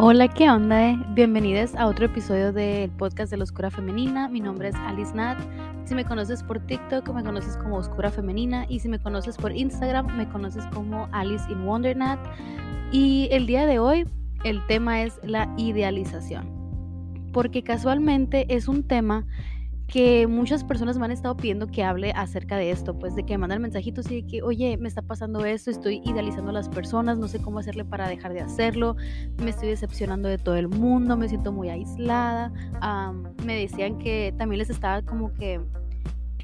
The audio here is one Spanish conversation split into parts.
Hola, ¿qué onda? Bienvenidos a otro episodio del podcast de la Oscura Femenina. Mi nombre es Alice Nat. Si me conoces por TikTok, me conoces como Oscura Femenina. Y si me conoces por Instagram, me conoces como Alice in Wonder Nat. Y el día de hoy, el tema es la idealización. Porque casualmente es un tema que muchas personas me han estado pidiendo que hable acerca de esto, pues de que me mandan mensajitos y de que, oye, me está pasando esto, estoy idealizando a las personas, no sé cómo hacerle para dejar de hacerlo, me estoy decepcionando de todo el mundo, me siento muy aislada. me decían que también les estaba como que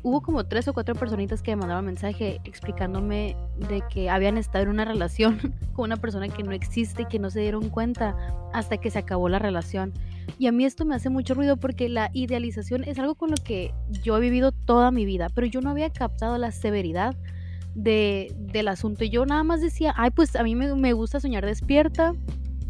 hubo como tres o cuatro personitas que me mandaban mensaje explicándome de que habían estado en una relación con una persona que no existe y que no se dieron cuenta hasta que se acabó la relación. Y a mí esto me hace mucho ruido porque la idealización es algo con lo que yo he vivido toda mi vida, pero yo no había captado la severidad de, del asunto. Y yo nada más decía, ay, pues a mí me, me gusta soñar despierta,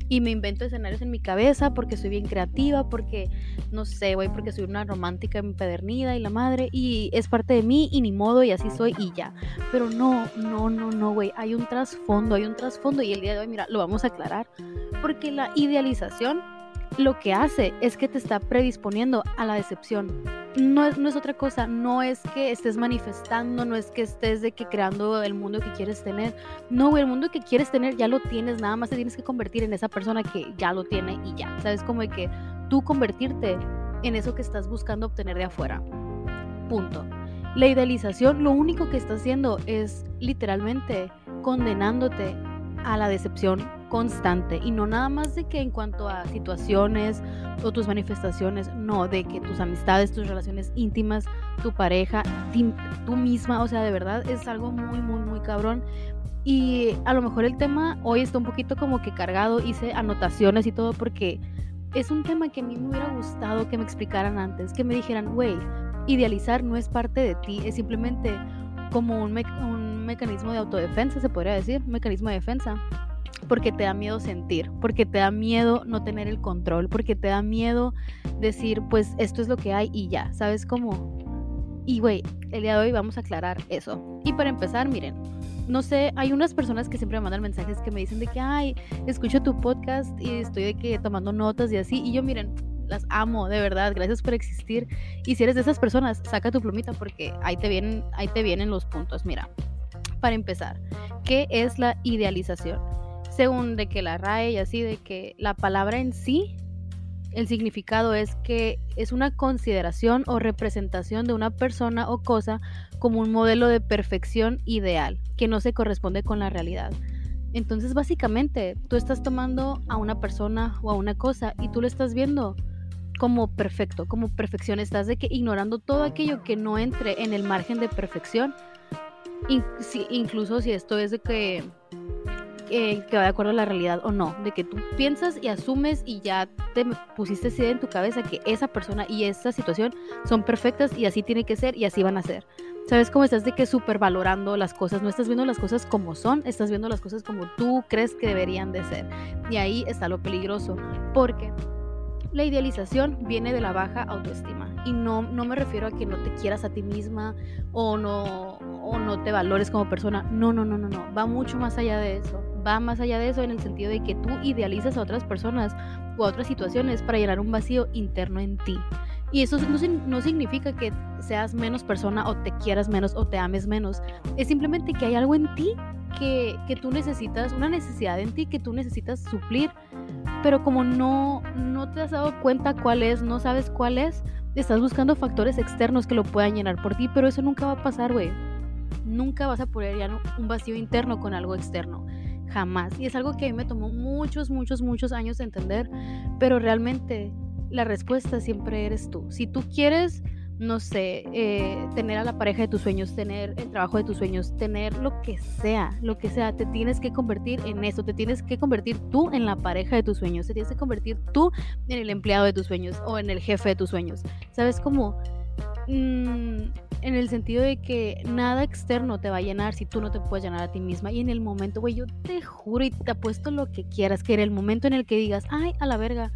y me invento escenarios en mi cabeza porque soy bien creativa, porque no sé, güey, porque soy una romántica empedernida y la madre y es parte de mí y ni modo y así soy y ya. Pero no, no, no, no, güey, hay un trasfondo, hay un trasfondo y el día de hoy, mira, lo vamos a aclarar, porque la idealización lo que hace es que te está predisponiendo a la decepción. No es, no es otra cosa, no es que estés manifestando, no es que estés de que creando el mundo que quieres tener. No, el mundo que quieres tener ya lo tienes, nada más te tienes que convertir en esa persona que ya lo tiene y ya. Sabes como de que tú convertirte en eso que estás buscando obtener de afuera. Punto. La idealización lo único que está haciendo es literalmente condenándote a la decepción constante y no nada más de que en cuanto a situaciones o tus manifestaciones, no, de que tus amistades, tus relaciones íntimas, tu pareja, tú misma, o sea, de verdad es algo muy, muy, muy cabrón. Y a lo mejor el tema hoy está un poquito como que cargado, hice anotaciones y todo porque es un tema que a mí me hubiera gustado que me explicaran antes, que me dijeran, güey, idealizar no es parte de ti, es simplemente como un, un mecanismo de autodefensa, se podría decir, mecanismo de defensa porque te da miedo sentir, porque te da miedo no tener el control, porque te da miedo decir, pues esto es lo que hay y ya, ¿sabes cómo? Y güey, el día de hoy vamos a aclarar eso. Y para empezar, miren, no sé, hay unas personas que siempre me mandan mensajes que me dicen de que, ay, escucho tu podcast y estoy de que tomando notas y así. Y yo, miren, las amo, de verdad, gracias por existir. Y si eres de esas personas, saca tu plumita porque ahí te vienen, ahí te vienen los puntos. Mira, para empezar, ¿qué es la idealización? Según de que la RAE y así, de que la palabra en sí, el significado es que es una consideración o representación de una persona o cosa como un modelo de perfección ideal, que no se corresponde con la realidad. Entonces, básicamente, tú estás tomando a una persona o a una cosa y tú lo estás viendo como perfecto, como perfección. Estás de que ignorando todo aquello que no entre en el margen de perfección. incluso si esto es de que que va de acuerdo a la realidad o no, de que tú piensas y asumes y ya te pusiste así en tu cabeza que esa persona y esa situación son perfectas y así tiene que ser y así van a ser. ¿Sabes cómo estás de que valorando las cosas? No estás viendo las cosas como son, estás viendo las cosas como tú crees que deberían de ser. Y ahí está lo peligroso, porque la idealización viene de la baja autoestima. Y no, no me refiero a que no te quieras a ti misma o no, o no te valores como persona. No, no, no, no, no. Va mucho más allá de eso. Va más allá de eso en el sentido de que tú idealizas a otras personas o a otras situaciones para llenar un vacío interno en ti. Y eso no, no, significa que seas menos persona o te quieras menos o te ames menos. Es simplemente que hay algo en ti que, que tú necesitas, una necesidad en ti que tú necesitas suplir pero como no, no te has dado cuenta cuál es, no sabes cuál es, estás buscando factores externos que lo puedan llenar por ti, pero eso nunca va a pasar, güey. Nunca vas a poder llenar un vacío interno con algo externo. Jamás. Y es algo que a mí me tomó muchos, muchos, muchos años de entender, pero realmente la respuesta siempre eres tú. Si tú quieres no sé, eh, tener a la pareja de tus sueños, tener el trabajo de tus sueños, tener lo que sea, lo que sea, te tienes que convertir en eso, te tienes que convertir tú en la pareja de tus sueños, te tienes que convertir tú en el empleado de tus sueños o en el jefe de tus sueños. ¿Sabes cómo? Mm, en el sentido de que nada externo te va a llenar si tú no te puedes llenar a ti misma. Y en el momento, güey, yo te juro y te apuesto lo que quieras, que en el momento en el que digas, ay, a la verga,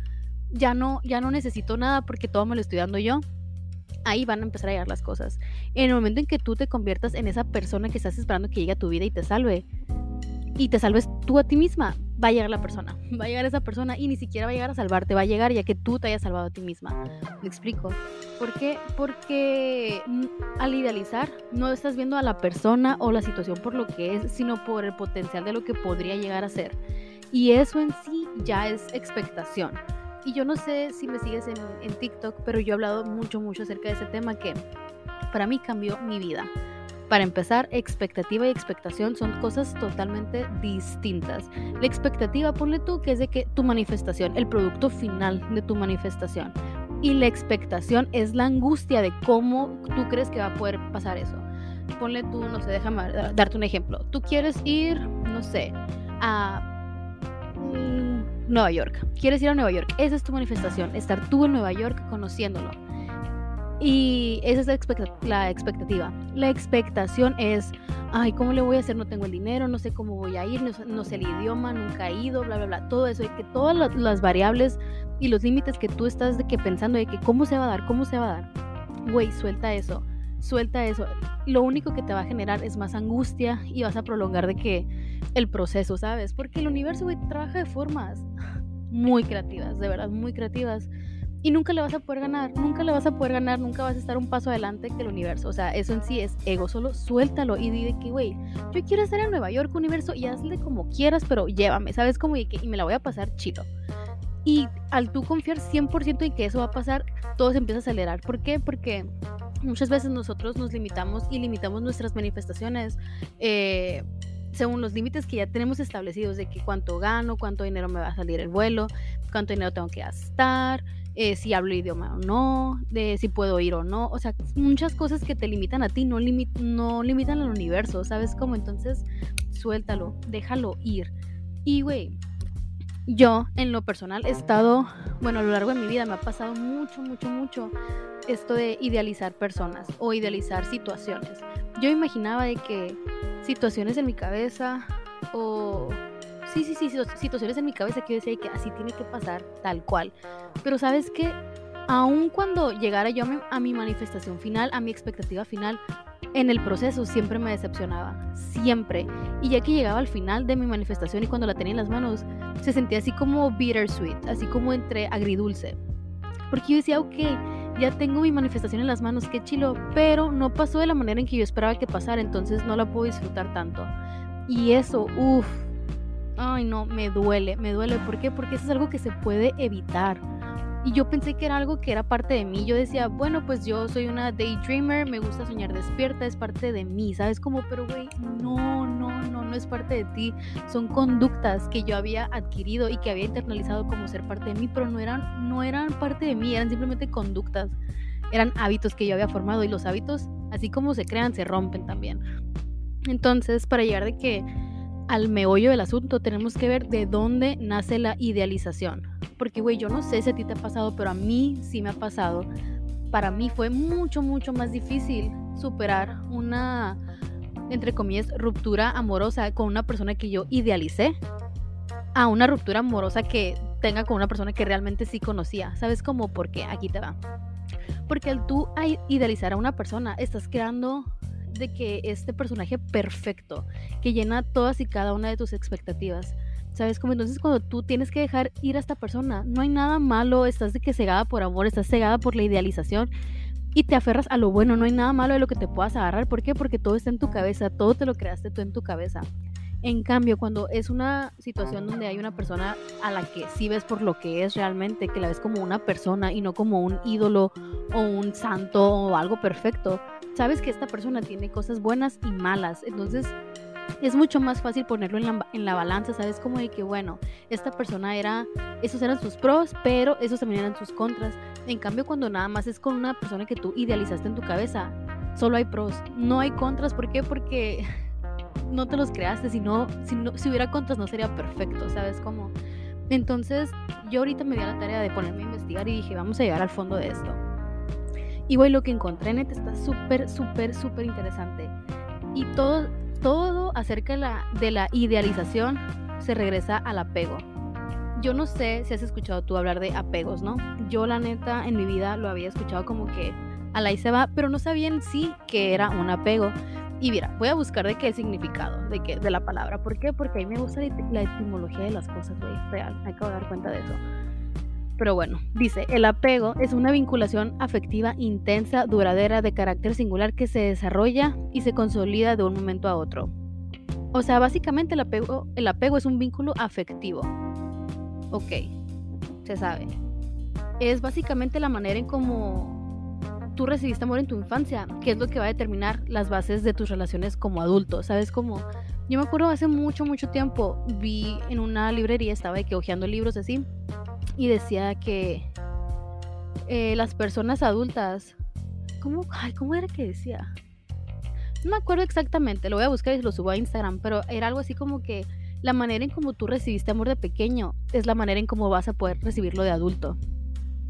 ya no, ya no necesito nada porque todo me lo estoy dando yo ahí van a empezar a llegar las cosas. En el momento en que tú te conviertas en esa persona que estás esperando que llegue a tu vida y te salve, y te salves tú a ti misma, va a llegar la persona, va a llegar esa persona y ni siquiera va a llegar a salvarte, va a llegar ya que tú te hayas salvado a ti misma. ¿Me explico? ¿Por qué? Porque al idealizar no estás viendo a la persona o la situación por lo que es, sino por el potencial de lo que podría llegar a ser. Y eso en sí ya es expectación. Y yo no sé si me sigues en, en TikTok, pero yo he hablado mucho, mucho acerca de ese tema que para mí cambió mi vida. Para empezar, expectativa y expectación son cosas totalmente distintas. La expectativa, ponle tú, que es de que tu manifestación, el producto final de tu manifestación. Y la expectación es la angustia de cómo tú crees que va a poder pasar eso. Ponle tú, no sé, déjame darte un ejemplo. Tú quieres ir, no sé, a mm, Nueva York. Quieres ir a Nueva York. Esa es tu manifestación, estar tú en Nueva York conociéndolo y esa es la, expectativa. La expectación es, ay, ¿cómo le voy a hacer? No tengo el dinero, no sé cómo voy a ir, no, sé el idioma, nunca he ido, bla, bla, bla. Todo eso, y que todas las, variables y los límites que tú estás de que pensando de que cómo se va a dar, cómo se va a dar. Güey, suelta eso, suelta eso. Lo único que te va a generar es más angustia y vas a prolongar de que el proceso, ¿sabes? Porque el universo, güey, trabaja de formas muy creativas, de verdad, muy creativas y nunca le vas a poder ganar, nunca le vas a poder ganar, nunca vas a estar un paso adelante que el universo. O sea, eso en sí es ego, solo suéltalo y di que, güey, yo quiero estar en Nueva York, universo, y hazle como quieras, pero llévame, ¿sabes? Como y, que, y me la voy a pasar chido. Y al tú confiar 100% en que eso va a pasar, todo se empieza a acelerar. ¿Por qué? Porque muchas veces nosotros nos limitamos y limitamos nuestras manifestaciones. Eh, según los límites que ya tenemos establecidos de que cuánto gano, cuánto dinero me va a salir el vuelo, cuánto dinero tengo que gastar, eh, si hablo idioma o no, de si puedo ir o no. O sea, muchas cosas que te limitan a ti no, no limitan al universo, ¿sabes cómo? Entonces, suéltalo, déjalo ir. Y, güey, yo en lo personal he estado, bueno, a lo largo de mi vida me ha pasado mucho, mucho, mucho esto de idealizar personas o idealizar situaciones. Yo imaginaba de que situaciones en mi cabeza o sí, sí, sí, situaciones en mi cabeza que yo decía que así tiene que pasar, tal cual. Pero sabes que, aun cuando llegara yo a mi, manifestación final, a mi expectativa final, en el proceso siempre me decepcionaba, siempre. Y ya que llegaba al final de mi manifestación y cuando la tenía en las manos, se sentía así como bittersweet, así como entre agridulce. Porque yo decía, ok, ya tengo mi manifestación en las manos, qué chilo, pero no pasó de la manera en que yo esperaba que pasara, entonces no la puedo disfrutar tanto. Y eso, uff, ay no, me duele, me duele. ¿Por qué? Porque eso es algo que se puede evitar. Y yo pensé que era algo que era parte de mí. Yo decía, bueno, pues yo soy una daydreamer, me gusta soñar despierta, es parte de mí, ¿sabes? Como, pero güey, no, no, no, no es parte de ti. Son conductas que yo había adquirido y que había internalizado como ser parte de mí, pero no eran, no eran parte de mí, eran simplemente conductas. Eran hábitos que yo había formado y los hábitos, así como se crean, se rompen también. Entonces, para llegar de que al meollo del asunto, tenemos que ver de dónde nace la idealización. Porque, güey, yo no sé si a ti te ha pasado, pero a mí sí me ha pasado. Para mí fue mucho, mucho más difícil superar una, entre comillas, ruptura amorosa con una persona que yo idealicé a una ruptura amorosa que tenga con una persona que realmente sí conocía. ¿Sabes cómo? Porque aquí te va. Porque al tú idealizar a una persona, estás creando de que este personaje perfecto, que llena todas y cada una de tus expectativas. ¿Sabes? Como entonces cuando tú tienes que dejar ir a esta persona, no hay nada malo, estás de que cegada por amor, estás cegada por la idealización y te aferras a lo bueno, no hay nada malo de lo que te puedas agarrar. ¿Por qué? Porque todo está en tu cabeza, todo te lo creaste tú en tu cabeza. En cambio, cuando es una situación donde hay una persona a la que sí ves por lo que es realmente, que la ves como una persona y no como un ídolo o un santo o algo perfecto, sabes que esta persona tiene cosas buenas y malas. Entonces es mucho más fácil ponerlo en la, balanza, ¿sabes? Como de que, bueno, esta persona era, esos eran sus pros, pero esos también eran sus contras. En cambio, cuando nada más es con una persona que tú idealizaste en tu cabeza, solo hay pros, no hay contras. ¿Por qué? Porque no te los creaste, si, no, si, si hubiera contras no sería perfecto, ¿sabes? Como... Entonces, yo ahorita me di a la tarea de ponerme a investigar y dije, vamos a llegar al fondo de esto. Y güey, lo que encontré en está súper, súper, súper interesante. Y todo, todo acerca de la, de la idealización se regresa al apego. Yo no sé si has escuchado tú hablar de apegos, ¿no? Yo la neta en mi vida lo había escuchado como que a la se va, pero no sabía en sí que era un apego. Y mira, voy a buscar de qué significado, de qué, de la palabra. ¿Por qué? Porque a mí me gusta la etimología de las cosas, güey, real. Me acabo de dar cuenta de eso. Pero bueno, dice, el apego es una vinculación afectiva intensa, duradera, de carácter singular que se desarrolla y se consolida de un momento a otro. O sea, básicamente el apego, el apego es un vínculo afectivo. Ok, se sabe. Es básicamente la manera en cómo tú recibiste amor en tu infancia, que es lo que va a determinar las bases de tus relaciones como adulto. ¿Sabes cómo? Yo me acuerdo hace mucho, mucho tiempo, vi en una librería, estaba de que hojeando libros así, y decía que eh, las personas adultas, ¿cómo, ¿cómo era que decía? No me acuerdo exactamente, lo voy a buscar y lo subo a Instagram, pero era algo así como que la manera en como tú recibiste amor de pequeño es la manera en cómo vas a poder recibirlo de adulto.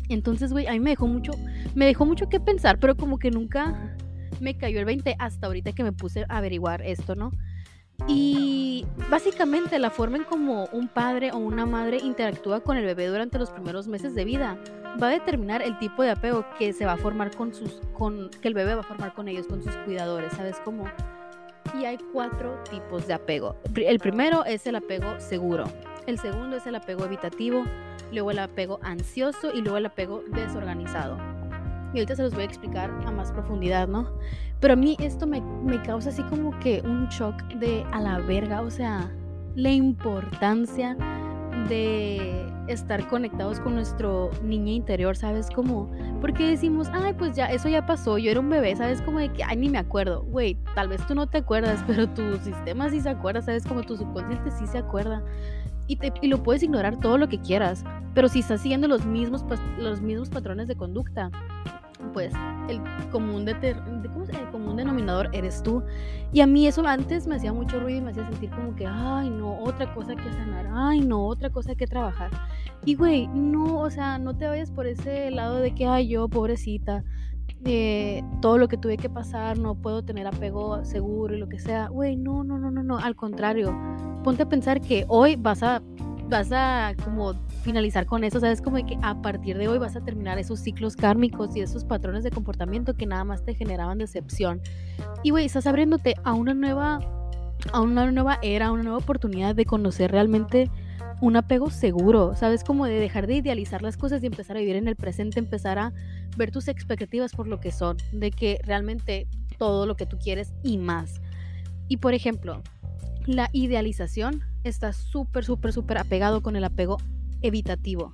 Entonces, güey, a mí me dejó mucho, me dejó mucho que pensar, pero como que nunca me cayó el 20 hasta ahorita que me puse a averiguar esto, ¿no? Y básicamente la forma en como un padre o una madre interactúa con el bebé durante los primeros meses de vida va a determinar el tipo de apego que se va a formar con sus, con, que el bebé va a formar con ellos, con sus cuidadores, ¿sabes cómo? Y hay cuatro tipos de apego. El primero es el apego seguro. El segundo es el apego evitativo, luego el apego ansioso y luego el apego desorganizado. Y ahorita se los voy a explicar a más profundidad, ¿no? Pero a mí esto me, me causa así como que un shock de a la verga, o sea, la importancia de estar conectados con nuestro niño interior, ¿sabes cómo? Porque decimos, ay, pues ya, eso ya pasó, yo era un bebé, ¿sabes? Como de que, ay, ni me acuerdo. Güey, tal vez tú no te acuerdas, pero tu sistema sí se acuerda, ¿sabes? Como tu subconsciente sí se acuerda. Y, te, y lo puedes ignorar todo lo que quieras, pero si estás siguiendo los mismos, los mismos patrones de conducta, pues el común, denominador eres tú. Y a mí eso antes me hacía mucho ruido y me hacía sentir como que, ay, no, otra cosa que sanar, ay, no, otra cosa que trabajar. Y güey, no, o sea, no te vayas por ese lado de que, ay, yo, pobrecita, eh, todo lo que tuve que pasar, no puedo tener apego seguro y lo que sea. Güey, no, no, no, no, no, al contrario, ponte a pensar que hoy vas a, vas a como finalizar con eso, ¿sabes? Como que a partir de hoy vas a terminar esos ciclos kármicos y esos patrones de comportamiento que nada más te generaban decepción. Y, güey, estás abriéndote a una nueva, a una nueva era, a una nueva oportunidad de conocer realmente un apego seguro, ¿sabes? Como de dejar de idealizar las cosas y empezar a vivir en el presente, empezar a ver tus expectativas por lo que son, de que realmente todo lo que tú quieres y más. Y por ejemplo, la idealización está súper, súper, súper apegado con el apego evitativo.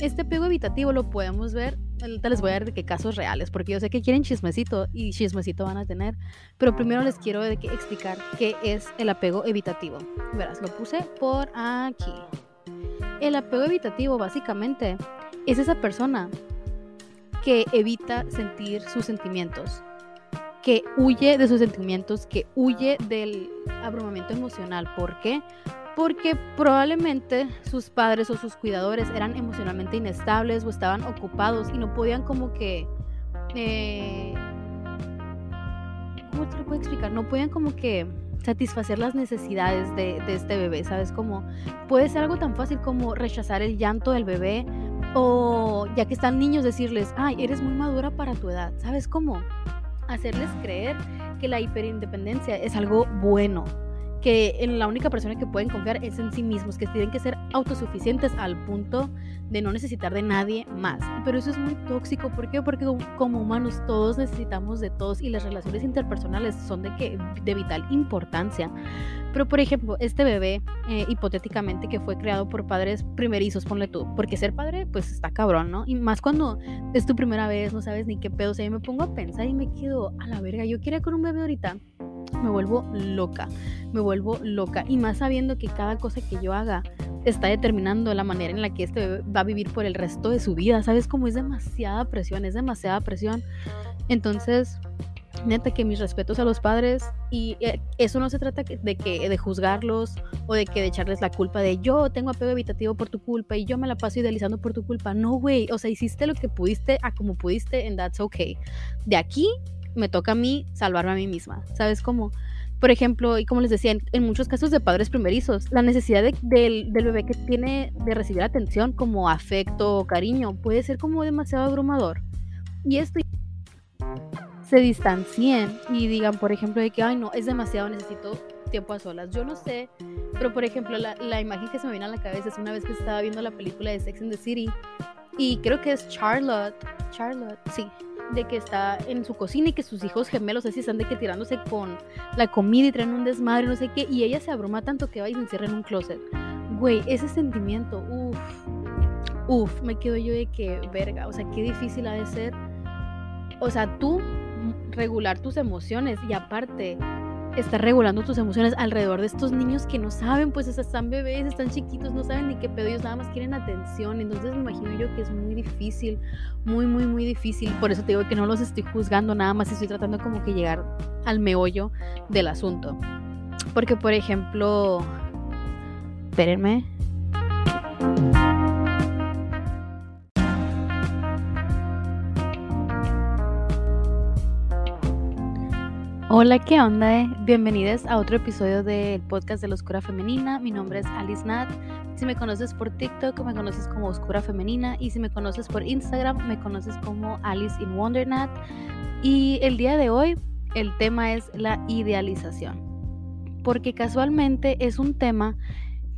Este apego evitativo lo podemos ver, ahorita les voy a dar de qué casos reales, porque yo sé que quieren chismecito y chismecito van a tener, pero primero les quiero explicar qué es el apego evitativo. Verás, lo puse por aquí. El apego evitativo básicamente es esa persona que evita sentir sus sentimientos, que huye de sus sentimientos, que huye del abrumamiento emocional. ¿Por qué? Porque probablemente sus padres o sus cuidadores eran emocionalmente inestables o estaban ocupados y no podían como que... Eh, ¿Cómo te lo puedo explicar? No podían como que satisfacer las necesidades de, este bebé, ¿sabes? Como puede ser algo tan fácil como rechazar el llanto del bebé o ya que están niños decirles, ay, eres muy madura para tu edad, ¿sabes cómo? Hacerles creer que la hiperindependencia es algo bueno, que en la única persona que pueden confiar es en sí mismos, que tienen que ser autosuficientes al punto de no necesitar de nadie más. Pero eso es muy tóxico, ¿por qué? Porque como humanos todos necesitamos de todos y las relaciones interpersonales son de, que, de vital importancia. Pero por ejemplo, este bebé, eh, hipotéticamente, que fue creado por padres primerizos, ponle tú, porque ser padre, pues está cabrón, ¿no? Y más cuando es tu primera vez, no sabes ni qué pedo, o sea, yo me pongo a pensar y me quedo a la verga, yo quería con un bebé ahorita me vuelvo loca, me vuelvo loca. Y más sabiendo que cada cosa que yo haga está determinando la manera en la que este va a vivir por el resto de su vida. ¿Sabes cómo es demasiada presión? Es demasiada presión. Entonces, neta que mis respetos a los padres y eh, eso no se trata de que de juzgarlos o de que de echarles la culpa de yo tengo apego evitativo por tu culpa y yo me la paso idealizando por tu culpa. No, güey, o sea, hiciste lo que pudiste a como pudiste and that's okay. De aquí me toca a mí salvarme a mí misma. ¿Sabes cómo? Por ejemplo, y como les decía, en, muchos casos de padres primerizos, la necesidad del, bebé que tiene de recibir atención como afecto o cariño puede ser como demasiado abrumador. Y esto se distancien y digan, por ejemplo, de que, ay, no, es demasiado, necesito tiempo a solas. Yo no sé, pero por ejemplo, la, la imagen que se me viene a la cabeza es una vez que estaba viendo la película de Sex and the City y creo que es Charlotte, Charlotte, sí, de que está en su cocina y que sus hijos gemelos así están de que tirándose con la comida y traen un desmadre, no sé qué, y ella se abruma tanto que va y se encierra en un closet. Güey, ese sentimiento, uff, uff, me quedo yo de que, verga, o sea, qué difícil ha de ser. O sea, tú regular tus emociones y aparte estar regulando tus emociones alrededor de estos niños que no saben, pues están bebés, están chiquitos, no saben ni qué pedo, ellos nada más quieren atención. Entonces me imagino yo que es muy difícil, muy, muy, muy difícil. Por eso te digo que no los estoy juzgando, nada más estoy tratando como que llegar al meollo del asunto. Porque, por ejemplo, espérenme. Hola, ¿qué onda? Bienvenidos a otro episodio del podcast de la Oscura Femenina. Mi nombre es Alice Nat. Si me conoces por TikTok, me conoces como Oscura Femenina. Y si me conoces por Instagram, me conoces como Alice in Wonder Nat. Y el día de hoy, el tema es la idealización. Porque casualmente es un tema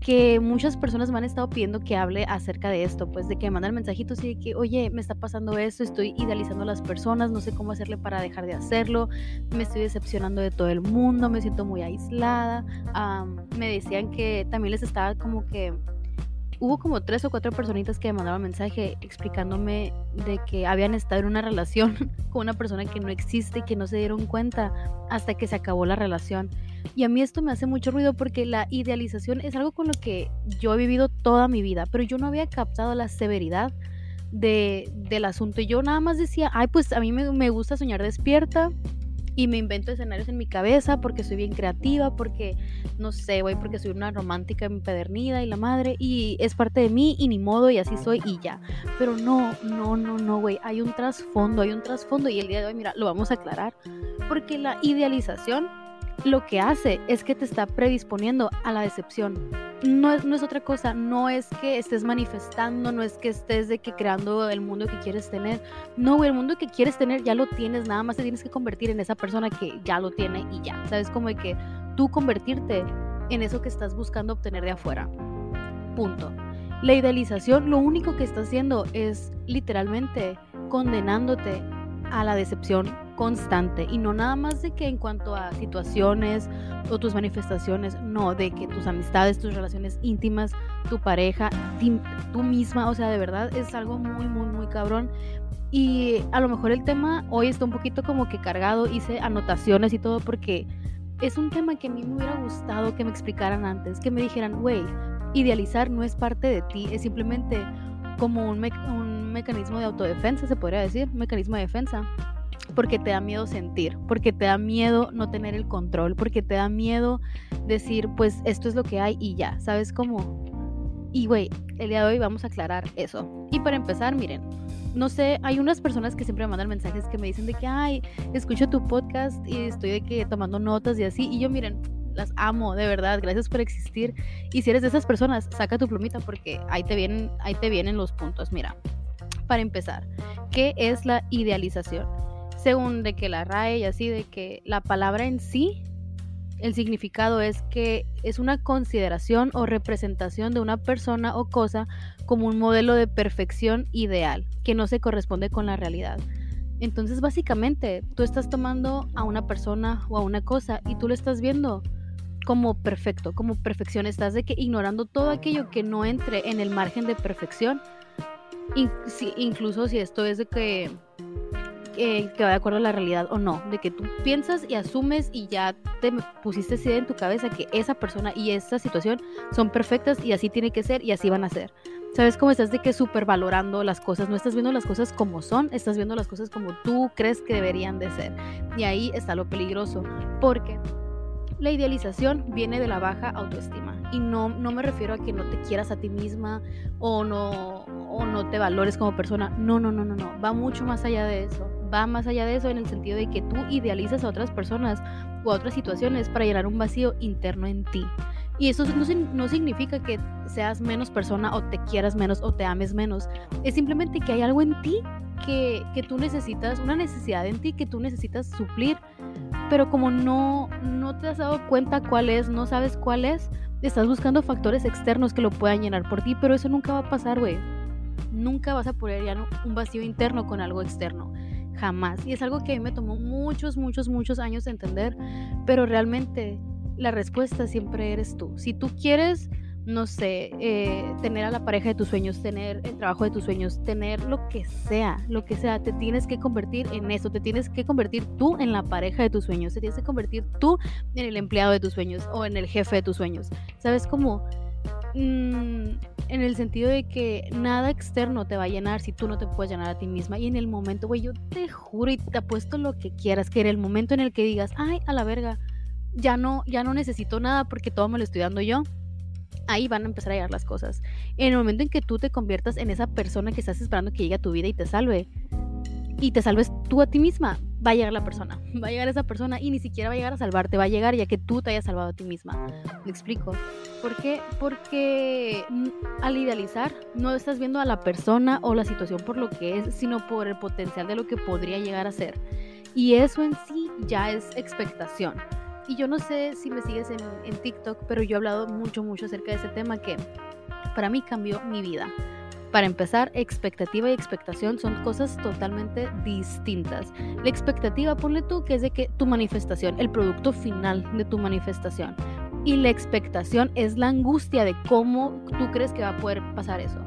que muchas personas me han estado pidiendo que hable acerca de esto, pues de que me mandan mensajitos y de que, oye, me está pasando esto, estoy idealizando a las personas, no sé cómo hacerle para dejar de hacerlo, me estoy decepcionando de todo el mundo, me siento muy aislada. me decían que también les estaba como que hubo como tres o cuatro personitas que me mandaron mensaje explicándome de que habían estado en una relación con una persona que no existe y que no se dieron cuenta hasta que se acabó la relación. Y a mí esto me hace mucho ruido porque la idealización es algo con lo que yo he vivido toda mi vida, pero yo no había captado la severidad de, del asunto. Yo nada más decía, ay, pues a mí me, me gusta soñar despierta, y me invento escenarios en mi cabeza porque soy bien creativa, porque no sé, güey, porque soy una romántica empedernida y la madre y es parte de mí y ni modo y así soy y ya. Pero no, no, no, no, güey, hay un trasfondo, hay un trasfondo y el día de hoy, mira, lo vamos a aclarar, porque la idealización lo que hace es que te está predisponiendo a la decepción. No es, no es otra cosa, no es que estés manifestando, no es que estés de que creando el mundo que quieres tener. No, el mundo que quieres tener ya lo tienes, nada más te tienes que convertir en esa persona que ya lo tiene y ya. Sabes como de que tú convertirte en eso que estás buscando obtener de afuera. Punto. La idealización lo único que está haciendo es literalmente condenándote a la decepción constante y no nada más de que en cuanto a situaciones o tus manifestaciones, no, de que tus amistades, tus relaciones íntimas, tu pareja, tú misma, o sea, de verdad es algo muy, muy, muy cabrón. Y a lo mejor el tema hoy está un poquito como que cargado, hice anotaciones y todo porque es un tema que a mí me hubiera gustado que me explicaran antes, que me dijeran, güey, idealizar no es parte de ti, es simplemente como un, un mecanismo de autodefensa, se podría decir, mecanismo de defensa porque te da miedo sentir, porque te da miedo no tener el control, porque te da miedo decir, pues esto es lo que hay y ya, ¿sabes cómo? Y güey, el día de hoy vamos a aclarar eso. Y para empezar, miren, no sé, hay unas personas que siempre me mandan mensajes que me dicen de que, ay, escucho tu podcast y estoy de que tomando notas y así. Y yo, miren, las amo, de verdad, gracias por existir. Y si eres de esas personas, saca tu plumita porque ahí te vienen, ahí te vienen los puntos. Mira, para empezar, ¿qué es la idealización? según de que la RAE y así, de que la palabra en sí, el significado es que es una consideración o representación de una persona o cosa como un modelo de perfección ideal, que no se corresponde con la realidad. Entonces, básicamente, tú estás tomando a una persona o a una cosa y tú lo estás viendo como perfecto, como perfección. Estás de que ignorando todo aquello que no entre en el margen de perfección. Incluso si esto es de que que va de acuerdo a la realidad o no, de que tú piensas y asumes y ya te pusiste idea en tu cabeza que esa persona y esa situación son perfectas y así tiene que ser y así van a ser. ¿Sabes cómo estás de que valorando las cosas? No estás viendo las cosas como son, estás viendo las cosas como tú crees que deberían de ser. Y ahí está lo peligroso, porque la idealización viene de la baja autoestima. Y no, no me refiero a que no te quieras a ti misma o no, o no te valores como persona. No, no, no, no, no. Va mucho más allá de eso va más allá de eso en el sentido de que tú idealizas a otras personas o a otras situaciones para llenar un vacío interno en ti. Y eso no, no, significa que seas menos persona o te quieras menos o te ames menos. Es simplemente que hay algo en ti que, que tú necesitas, una necesidad en ti que tú necesitas suplir, pero como no, no te has dado cuenta cuál es, no sabes cuál es, estás buscando factores externos que lo puedan llenar por ti, pero eso nunca va a pasar, güey. Nunca vas a poder llenar un vacío interno con algo externo. Jamás. Y es algo que a mí me tomó muchos, muchos, muchos años de entender, pero realmente la respuesta siempre eres tú. Si tú quieres no sé, eh, tener a la pareja de tus sueños, tener el trabajo de tus sueños, tener lo que sea, lo que sea, te tienes que convertir en eso, te tienes que convertir tú en la pareja de tus sueños, te tienes que convertir tú en el empleado de tus sueños o en el jefe de tus sueños. ¿Sabes cómo? Mm, en el sentido de que nada externo te va a llenar si tú no te puedes llenar a ti misma. Y en el momento, güey, yo te juro y te apuesto lo que quieras, que en el momento en el que digas, ay, a la verga, ya no, ya no necesito nada porque todo me lo estoy dando yo ahí van a empezar a llegar las cosas. En el momento en que tú te conviertas en esa persona que estás esperando que llegue a tu vida y te salve, y te salves tú a ti misma, va a llegar la persona, va a llegar esa persona y ni siquiera va a llegar a salvarte, va a llegar ya que tú te hayas salvado a ti misma. ¿Me explico? ¿Por qué? Porque al idealizar no estás viendo a la persona o la situación por lo que es, sino por el potencial de lo que podría llegar a ser. Y eso en sí ya es expectación. Y yo no sé si me sigues en, TikTok, pero yo he hablado mucho, mucho acerca de ese tema que para mí cambió mi vida. Para empezar, expectativa y expectación son cosas totalmente distintas. La expectativa, ponle tú, que es de que tu manifestación, el producto final de tu manifestación. Y la expectación es la angustia de cómo tú crees que va a poder pasar eso.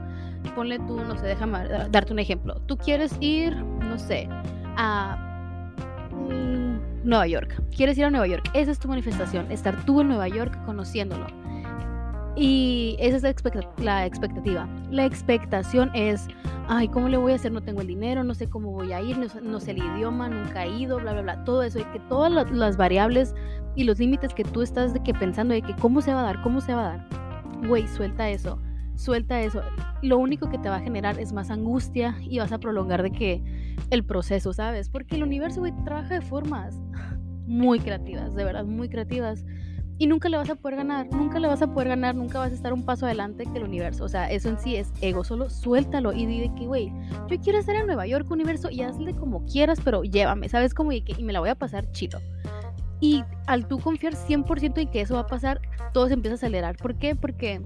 Ponle tú, no sé, déjame darte un ejemplo. Tú quieres ir, no sé, a Nueva York. Quieres ir a Nueva York. Esa es tu manifestación. Estar tú en Nueva York conociéndolo. Y esa es la, expectativa. La expectación es, ay, ¿cómo le voy a hacer? No tengo el dinero, no sé cómo voy a ir, no, sé el idioma, nunca he ido, bla, bla, bla. Todo eso. Y que todas las, variables y los límites que tú estás de que pensando de que cómo se va a dar, cómo se va a dar. Güey, suelta eso. Suelta eso. Lo único que te va a generar es más angustia y vas a prolongar de que el proceso, ¿sabes? Porque el universo, güey, trabaja de formas muy creativas, de verdad, muy creativas. Y nunca le vas a poder ganar, nunca le vas a poder ganar, nunca vas a estar un paso adelante que el universo. O sea, eso en sí es ego, solo suéltalo y di que, güey, yo quiero estar en Nueva York, universo, y hazle como quieras, pero llévame, ¿sabes? Como y, que, y me la voy a pasar chido. Y al tú confiar 100% en que eso va a pasar, todo se empieza a acelerar. ¿Por qué? Porque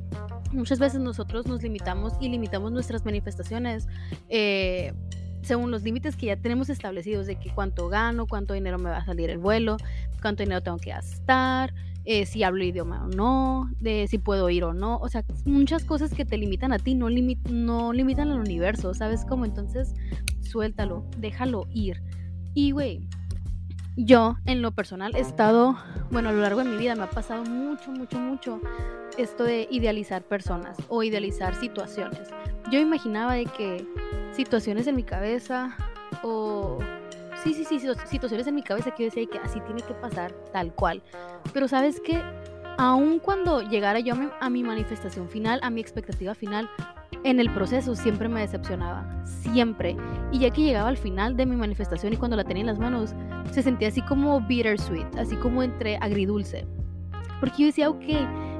muchas veces nosotros nos limitamos y limitamos nuestras manifestaciones. Eh, según los límites que ya tenemos establecidos de que cuánto gano, cuánto dinero me va a salir el vuelo, cuánto dinero tengo que gastar, eh, si hablo idioma o no, de si puedo ir o no, o sea, muchas cosas que te limitan a ti, no, no limitan al universo, ¿sabes cómo? Entonces, suéltalo, déjalo ir. Y, güey, yo en lo personal he estado, bueno, a lo largo de mi vida me ha pasado mucho, mucho, mucho esto de idealizar personas o idealizar situaciones. Yo imaginaba de que situaciones en mi cabeza o... Sí, sí, sí, situaciones en mi cabeza que yo decía que así tiene que pasar tal cual. Pero sabes que aun cuando llegara yo a mi, manifestación final, a mi expectativa final, en el proceso siempre me decepcionaba, siempre. Y ya que llegaba al final de mi manifestación y cuando la tenía en las manos, se sentía así como bittersweet, así como entre agridulce. Porque yo decía, ok,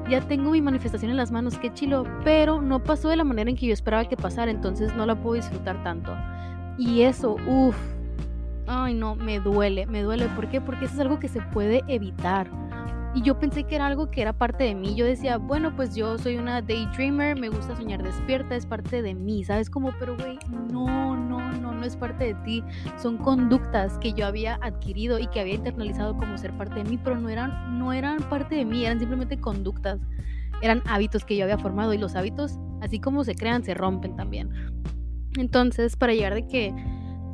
ya tengo mi manifestación en las manos, qué chilo, pero no pasó de la manera en que yo esperaba que pasara, entonces no la puedo disfrutar tanto. Y eso, uff, ay no, me duele, me duele. ¿Por qué? Porque eso es algo que se puede evitar. Y yo pensé que era algo que era parte de mí. Yo decía, bueno, pues yo soy una daydreamer, me gusta soñar despierta, es parte de mí, ¿sabes? Como, pero güey, no, no, no, no es parte de ti. Son conductas que yo había adquirido y que había internalizado como ser parte de mí, pero no eran, no eran parte de mí, eran simplemente conductas. Eran hábitos que yo había formado y los hábitos, así como se crean, se rompen también. Entonces, para llegar de que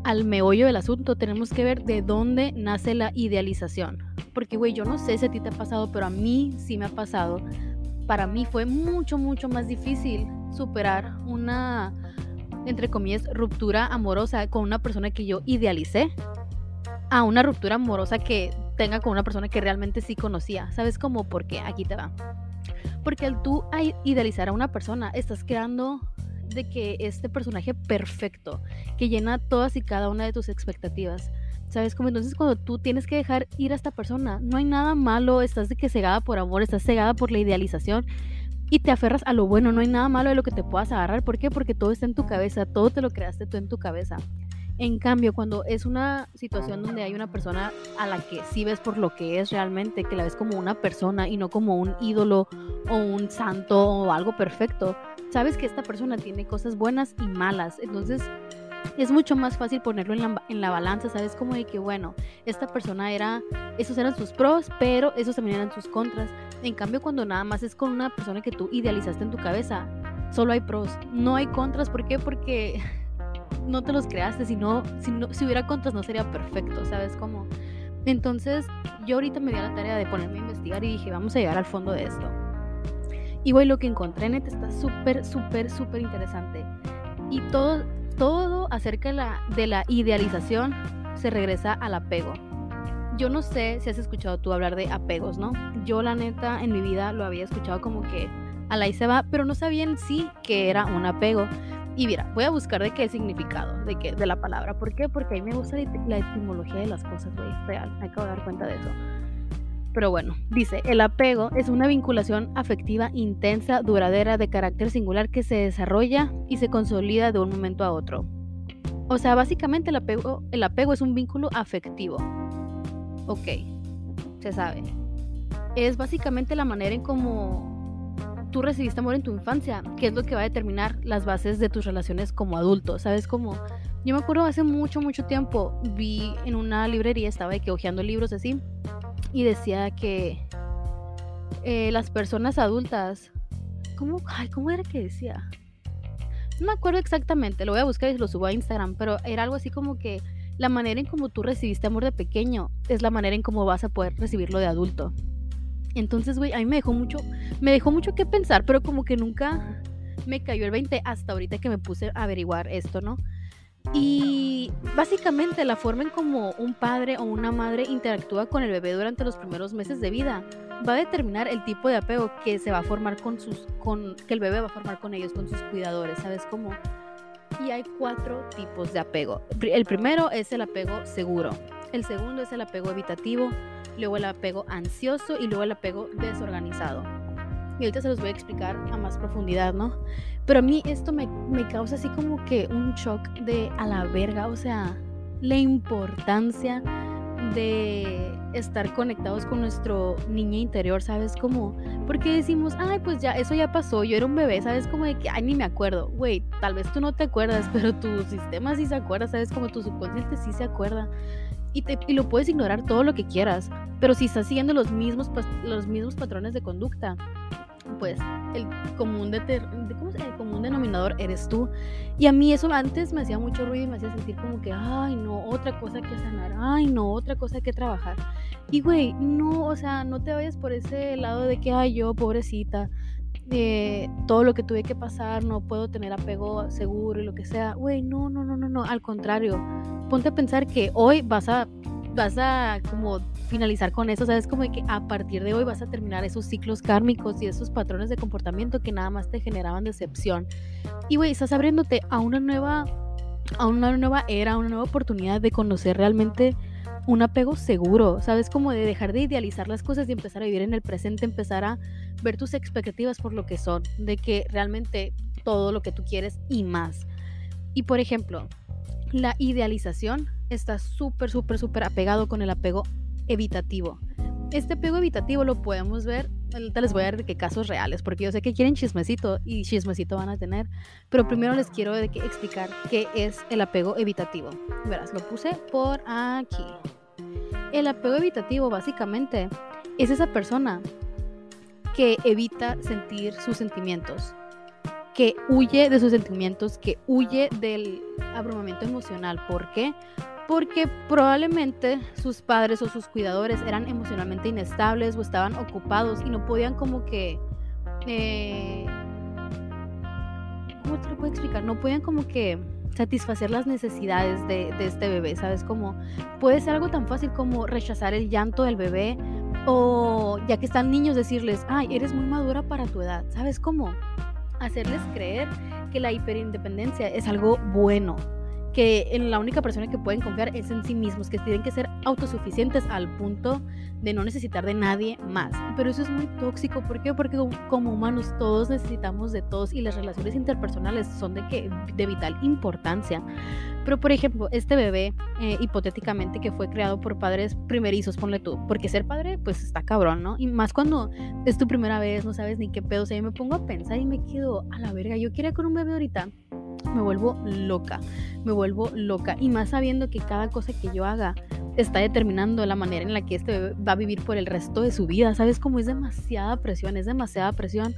al meollo del asunto, tenemos que ver de dónde nace la idealización. Porque, güey, yo no sé si a ti te ha pasado, pero a mí sí me ha pasado. Para mí fue mucho, mucho más difícil superar una, entre comillas, ruptura amorosa con una persona que yo idealicé a una ruptura amorosa que tenga con una persona que realmente sí conocía. ¿Sabes cómo? Porque aquí te va. Porque al tú idealizar a una persona, estás creando de que este personaje perfecto, que llena todas y cada una de tus expectativas. ¿Sabes? Como entonces cuando tú tienes que dejar ir a esta persona, no hay nada malo, estás de que cegada por amor, estás cegada por la idealización y te aferras a lo bueno, no hay nada malo de lo que te puedas agarrar. ¿Por qué? Porque todo está en tu cabeza, todo te lo creaste tú en tu cabeza. En cambio, cuando es una situación donde hay una persona a la que sí ves por lo que es realmente, que la ves como una persona y no como un ídolo o un santo o algo perfecto, sabes que esta persona tiene cosas buenas y malas. Entonces, es mucho más fácil ponerlo en la, balanza, ¿sabes? Como de que, bueno, esta persona era, esos eran sus pros, pero esos también eran sus contras. En cambio, cuando nada más es con una persona que tú idealizaste en tu cabeza, solo hay pros, no hay contras. ¿Por qué? Porque no te los creaste, si, no, si hubiera contras no sería perfecto, ¿sabes? Como... Entonces, yo ahorita me di a la tarea de ponerme a investigar y dije, vamos a llegar al fondo de esto. Y güey, lo que encontré, neta, está súper, súper, súper interesante. Y todo, todo acerca de la, de la idealización se regresa al apego. Yo no sé si has escuchado tú hablar de apegos, ¿no? Yo la neta en mi vida lo había escuchado como que a la se va, pero no sabía en sí que era un apego. Y mira, voy a buscar de qué significado de, qué, de la palabra. ¿Por qué? Porque a mí me gusta la etimología de las cosas, güey, real. Me acabo de dar cuenta de eso. Pero bueno, dice, el apego es una vinculación afectiva intensa, duradera, de carácter singular que se desarrolla y se consolida de un momento a otro. O sea, básicamente el apego, el apego es un vínculo afectivo. Ok, se sabe. Es básicamente la manera en cómo tú recibiste amor en tu infancia, que es lo que va a determinar las bases de tus relaciones como adulto. ¿Sabes cómo? Yo me acuerdo hace mucho, mucho tiempo, vi en una librería, estaba que hojeando libros así, y decía que eh, las personas adultas, ¿cómo, ay, ¿cómo era que decía? No me acuerdo exactamente, lo voy a buscar y lo subo a Instagram, pero era algo así como que la manera en como tú recibiste amor de pequeño es la manera en cómo vas a poder recibirlo de adulto. Entonces, güey, a mí me dejó mucho, me dejó mucho que pensar, pero como que nunca me cayó el 20 hasta ahorita que me puse a averiguar esto, ¿no? Y básicamente la forma en como un padre o una madre interactúa con el bebé durante los primeros meses de vida va a determinar el tipo de apego que se va a formar con sus, con, que el bebé va a formar con ellos, con sus cuidadores, ¿sabes cómo? Y hay cuatro tipos de apego. El primero es el apego seguro. El segundo es el apego evitativo, luego el apego ansioso y luego el apego desorganizado. Y ahorita se los voy a explicar a más profundidad, ¿no? Pero a mí esto me, me causa así como que un shock de a la verga, o sea, la importancia de estar conectados con nuestro niño interior, ¿sabes? Como, porque decimos, ay, pues ya, eso ya pasó, yo era un bebé, ¿sabes? Como de que, ay, ni me acuerdo, güey, tal vez tú no te acuerdas, pero tu sistema sí se acuerda, ¿sabes? Como tu subconsciente sí se acuerda. Y, te, y lo puedes ignorar todo lo que quieras, pero si estás siguiendo los mismos, los mismos patrones de conducta, pues el común, de el común denominador eres tú. Y a mí eso antes me hacía mucho ruido y me hacía sentir como que, ay, no, otra cosa que sanar, ay, no, otra cosa que trabajar. Y güey, no, o sea, no te vayas por ese lado de que, ay, yo, pobrecita, de todo lo que tuve que pasar, no puedo tener apego seguro y lo que sea. Güey, no, no, no, no, no, al contrario, ponte a pensar que hoy vas a vas a como finalizar con eso, sabes como de que a partir de hoy vas a terminar esos ciclos kármicos y esos patrones de comportamiento que nada más te generaban decepción. Y güey, estás abriéndote a una nueva a una nueva era, a una nueva oportunidad de conocer realmente un apego seguro, ¿sabes? Como de dejar de idealizar las cosas y empezar a vivir en el presente, empezar a ver tus expectativas por lo que son, de que realmente todo lo que tú quieres y más. Y por ejemplo, la idealización está súper, súper, súper apegado con el apego evitativo. Este apego evitativo lo podemos ver, ahorita les voy a dar de qué casos reales, porque yo sé que quieren chismecito y chismecito van a tener, pero primero les quiero explicar qué es el apego evitativo. Verás, lo puse por aquí. El apego evitativo básicamente es esa persona que evita sentir sus sentimientos, que huye de sus sentimientos, que huye del abrumamiento emocional. ¿Por qué? Porque probablemente sus padres o sus cuidadores eran emocionalmente inestables o estaban ocupados y no podían como que... Eh, ¿Cómo te lo puedo explicar? No podían como que satisfacer las necesidades de, este bebé, ¿sabes? Como puede ser algo tan fácil como rechazar el llanto del bebé o ya que están niños decirles, ay, eres muy madura para tu edad, ¿sabes cómo? Hacerles creer que la hiperindependencia es algo bueno, que en la única persona que pueden confiar es en sí mismos, que tienen que ser autosuficientes al punto de no necesitar de nadie más. Pero eso es muy tóxico, ¿por qué? Porque como humanos todos necesitamos de todos y las relaciones interpersonales son de, que, de vital importancia. Pero por ejemplo, este bebé, eh, hipotéticamente, que fue creado por padres primerizos, ponle tú, porque ser padre, pues está cabrón, ¿no? Y más cuando es tu primera vez, no sabes ni qué pedo, o sea, yo me pongo a pensar y me quedo a la verga, yo quería con un bebé ahorita me vuelvo loca, me vuelvo loca. Y más sabiendo que cada cosa que yo haga está determinando la manera en la que este bebé va a vivir por el resto de su vida. ¿Sabes cómo es demasiada presión? Es demasiada presión.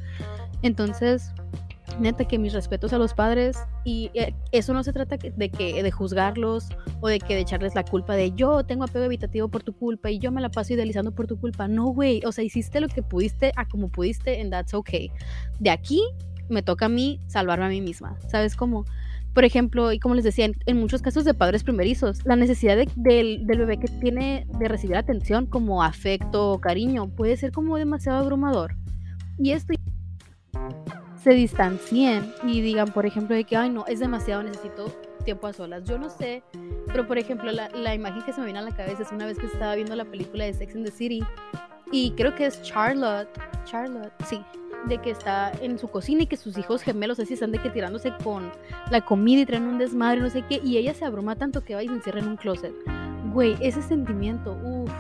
Entonces, neta que mis respetos a los padres y eh, eso no se trata de que de juzgarlos o de que de echarles la culpa de yo tengo apego evitativo por tu culpa y yo me la paso idealizando por tu culpa. No, güey, o sea, hiciste lo que pudiste a como pudiste and that's okay. De aquí me toca a mí salvarme a mí misma. ¿Sabes cómo? Por ejemplo, y como les decía, en, muchos casos de padres primerizos, la necesidad del, bebé que tiene de recibir atención como afecto o cariño puede ser como demasiado abrumador. Y esto se distancien y digan, por ejemplo, de que, ay, no, es demasiado, necesito tiempo a solas. Yo no sé, pero por ejemplo, la, imagen que se me viene a la cabeza es una vez que estaba viendo la película de Sex and the City y creo que es Charlotte, Charlotte, sí, de que está en su cocina y que sus hijos gemelos así están de que tirándose con la comida y traen un desmadre, no sé qué, y ella se abruma tanto que va y se encierra en un closet. Güey, ese sentimiento, uff,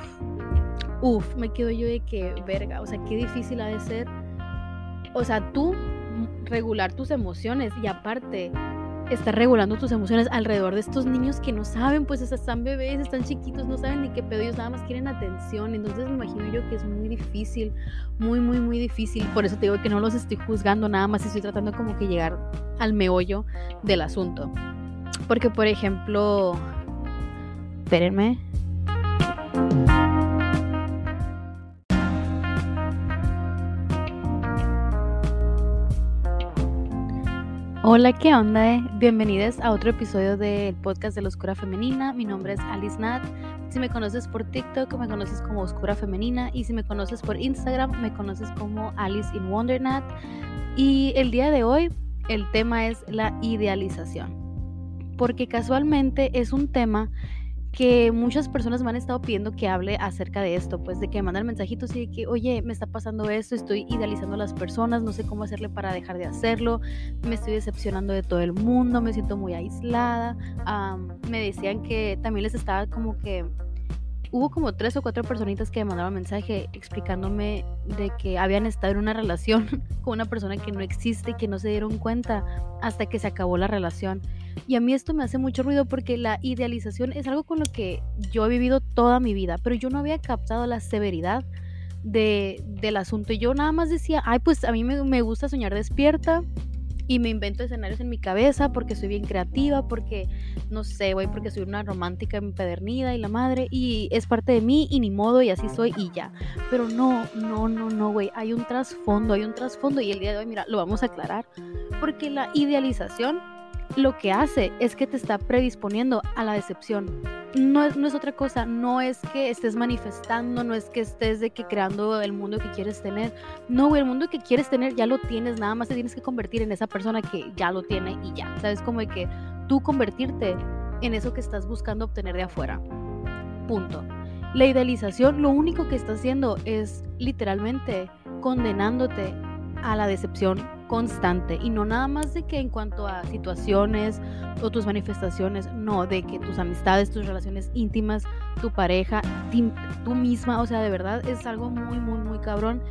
uff, me quedo yo de que, verga, o sea, qué difícil ha de ser. O sea, tú regular tus emociones y aparte estar regulando tus emociones alrededor de estos niños que no saben, pues están bebés, están chiquitos, no saben ni qué pedo, ellos nada más quieren atención. Entonces me imagino yo que es muy difícil, muy, muy, muy difícil. Por eso te digo que no los estoy juzgando, nada más estoy tratando como que llegar al meollo del asunto. Porque, por ejemplo, espérenme. Hola, ¿qué onda? Bienvenidos a otro episodio del podcast de la Oscura Femenina. Mi nombre es Alice Nat. Si me conoces por TikTok, me conoces como Oscura Femenina. Y si me conoces por Instagram, me conoces como Alice in Wonder Nat. Y el día de hoy, el tema es la idealización. Porque casualmente es un tema que muchas personas me han estado pidiendo que hable acerca de esto, pues de que me mandan mensajitos y de que, oye, me está pasando esto, estoy idealizando a las personas, no sé cómo hacerle para dejar de hacerlo, me estoy decepcionando de todo el mundo, me siento muy aislada. me decían que también les estaba como que hubo como tres o cuatro personitas que me mandaron mensaje explicándome de que habían estado en una relación con una persona que no existe y que no se dieron cuenta hasta que se acabó la relación. Y a mí esto me hace mucho ruido porque la idealización es algo con lo que yo he vivido toda mi vida, pero yo no había captado la severidad de, del asunto. Y yo nada más decía, ay, pues a mí me, me gusta soñar despierta, y me invento escenarios en mi cabeza porque soy bien creativa, porque no sé, güey, porque soy una romántica empedernida y la madre y es parte de mí y ni modo y así soy y ya. Pero no, no, no, no, güey, hay un trasfondo, hay un trasfondo y el día de hoy, mira, lo vamos a aclarar, porque la idealización lo que hace es que te está predisponiendo a la decepción. No es, no es otra cosa, no es que estés manifestando, no es que estés de que creando el mundo que quieres tener. No, el mundo que quieres tener ya lo tienes, nada más te tienes que convertir en esa persona que ya lo tiene y ya. Sabes como de que tú convertirte en eso que estás buscando obtener de afuera. Punto. La idealización lo único que está haciendo es literalmente condenándote a la decepción constante y no nada más de que en cuanto a situaciones o tus manifestaciones, no, de que tus amistades, tus relaciones íntimas, tu pareja, tú misma, o sea, de verdad es algo muy, muy, muy cabrón.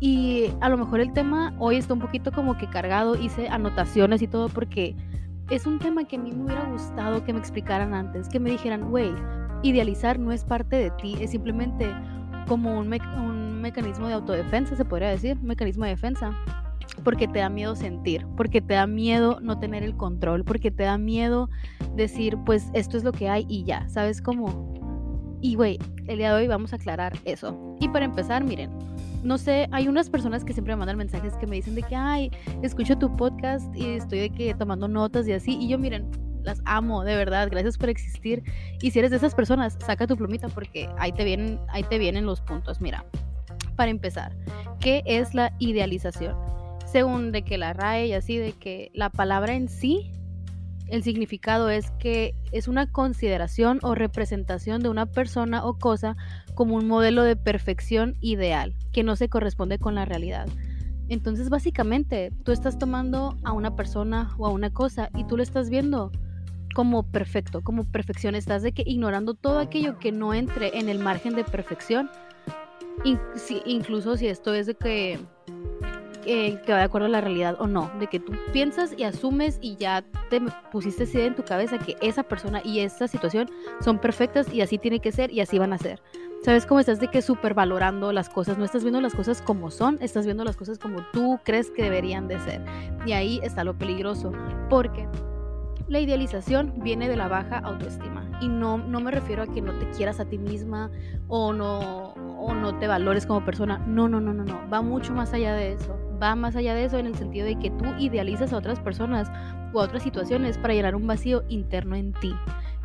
Y a lo mejor el tema hoy está un poquito como que cargado, hice anotaciones y todo porque es un tema que a mí me hubiera gustado que me explicaran antes, que me dijeran, güey, idealizar no es parte de ti, es simplemente como un, un mecanismo de autodefensa, se podría decir, mecanismo de defensa porque te da miedo sentir, porque te da miedo no tener el control, porque te da miedo decir, pues esto es lo que hay y ya, ¿sabes cómo? Y güey, el día de hoy vamos a aclarar eso. Y para empezar, miren, no sé, hay unas personas que siempre me mandan mensajes que me dicen de que, ay, escucho tu podcast y estoy de que tomando notas y así. Y yo, miren, las amo, de verdad, gracias por existir. Y si eres de esas personas, saca tu plumita porque ahí te vienen, ahí te vienen los puntos. Mira, para empezar, ¿qué es la idealización? Según de que la RAE y así, de que la palabra en sí El significado es que es una consideración o representación de una persona o cosa como un modelo de perfección ideal que no se corresponde con la realidad. Entonces básicamente tú estás tomando a una persona o a una cosa y tú lo estás viendo como perfecto, como perfección. Estás de que ignorando todo aquello que no entre en el margen de perfección. incluso si esto es de que, que, va de acuerdo a la realidad o no. De que tú piensas y asumes y ya te pusiste así en tu cabeza que esa persona y esa situación son perfectas y así tiene que ser y así van a ser. ¿Sabes cómo estás de que valorando las cosas? No estás viendo las cosas como son, estás viendo las cosas como tú crees que deberían de ser. Y ahí está lo peligroso, porque la idealización viene de la baja autoestima y no, no me refiero a que no te quieras a ti misma o no, o no te valores como persona. No, no, no, no, no. Va mucho más allá de eso. Va más allá de eso en el sentido de que tú idealizas a otras personas o a otras situaciones para llenar un vacío interno en ti.